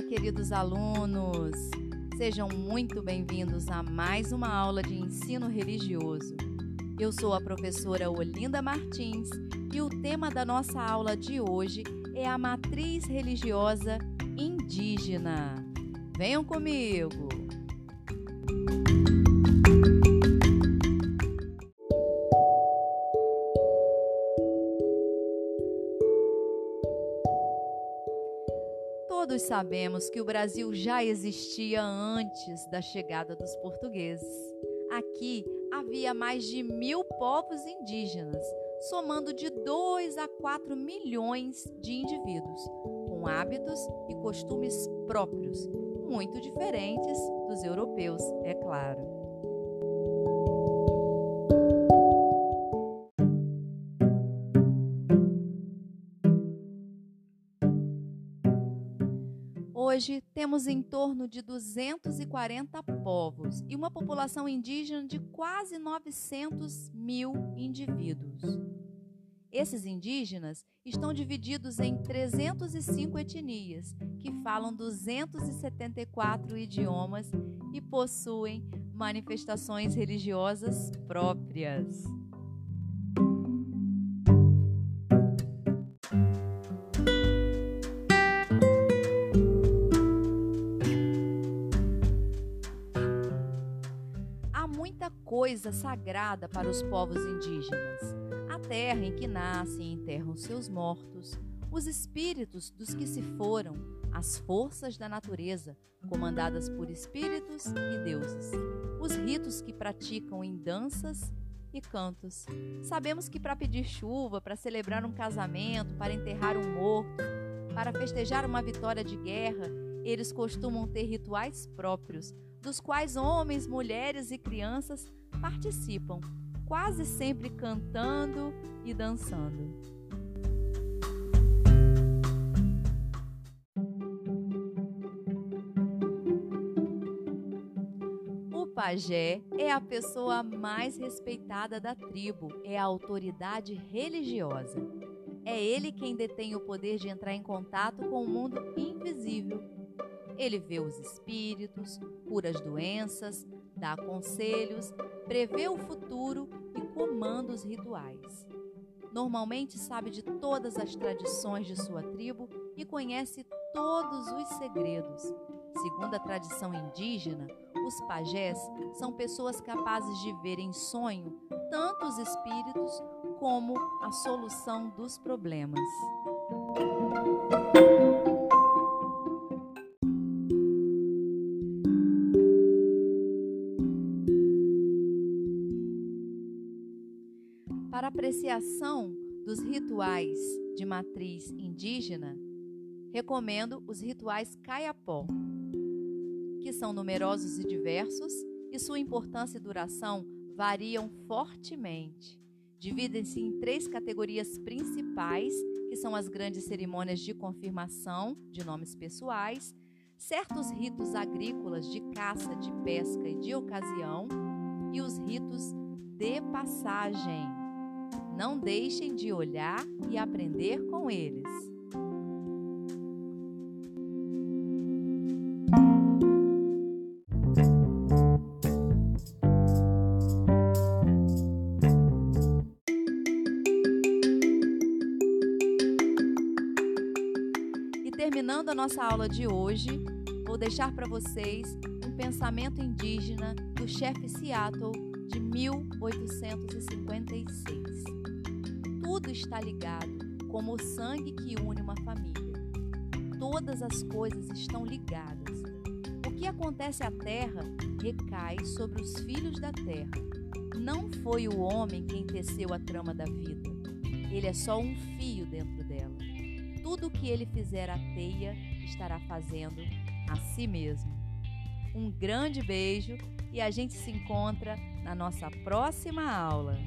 Olá, queridos alunos! Sejam muito bem-vindos a mais uma aula de ensino religioso. Eu sou a professora Olinda Martins e o tema da nossa aula de hoje é a matriz religiosa indígena. Venham comigo! Todos sabemos que o Brasil já existia antes da chegada dos portugueses. Aqui havia mais de mil povos indígenas, somando de 2 a 4 milhões de indivíduos, com hábitos e costumes próprios, muito diferentes dos europeus, é claro. Hoje temos em torno de 240 povos e uma população indígena de quase 900 mil indivíduos. Esses indígenas estão divididos em 305 etnias, que falam 274 idiomas e possuem manifestações religiosas próprias. Coisa sagrada para os povos indígenas, a terra em que nascem e enterram seus mortos, os espíritos dos que se foram, as forças da natureza, comandadas por espíritos e deuses, os ritos que praticam em danças e cantos. Sabemos que para pedir chuva, para celebrar um casamento, para enterrar um morto, para festejar uma vitória de guerra, eles costumam ter rituais próprios, dos quais homens, mulheres e crianças participam, quase sempre cantando e dançando. O pajé é a pessoa mais respeitada da tribo, é a autoridade religiosa. É ele quem detém o poder de entrar em contato com o mundo invisível. Ele vê os espíritos, cura as doenças, dá conselhos, prevê o futuro e comanda os rituais. Normalmente sabe de todas as tradições de sua tribo e conhece todos os segredos. Segundo a tradição indígena, os pajés são pessoas capazes de ver em sonho tanto os espíritos como a solução dos problemas. Apreciação dos rituais de matriz indígena, recomendo os rituais Caiapó, que são numerosos e diversos e sua importância e duração variam fortemente. Dividem-se em três categorias principais, que são as grandes cerimônias de confirmação de nomes pessoais, certos ritos agrícolas de caça, de pesca e de ocasião, e os ritos de passagem não deixem de olhar e aprender com eles. E terminando a nossa aula de hoje, vou deixar para vocês um pensamento indígena do chefe Seattle de 1856 tudo está ligado, como o sangue que une uma família. Todas as coisas estão ligadas. O que acontece à terra recai sobre os filhos da terra. Não foi o homem quem teceu a trama da vida. Ele é só um fio dentro dela. Tudo o que ele fizer à teia estará fazendo a si mesmo. Um grande beijo e a gente se encontra na nossa próxima aula.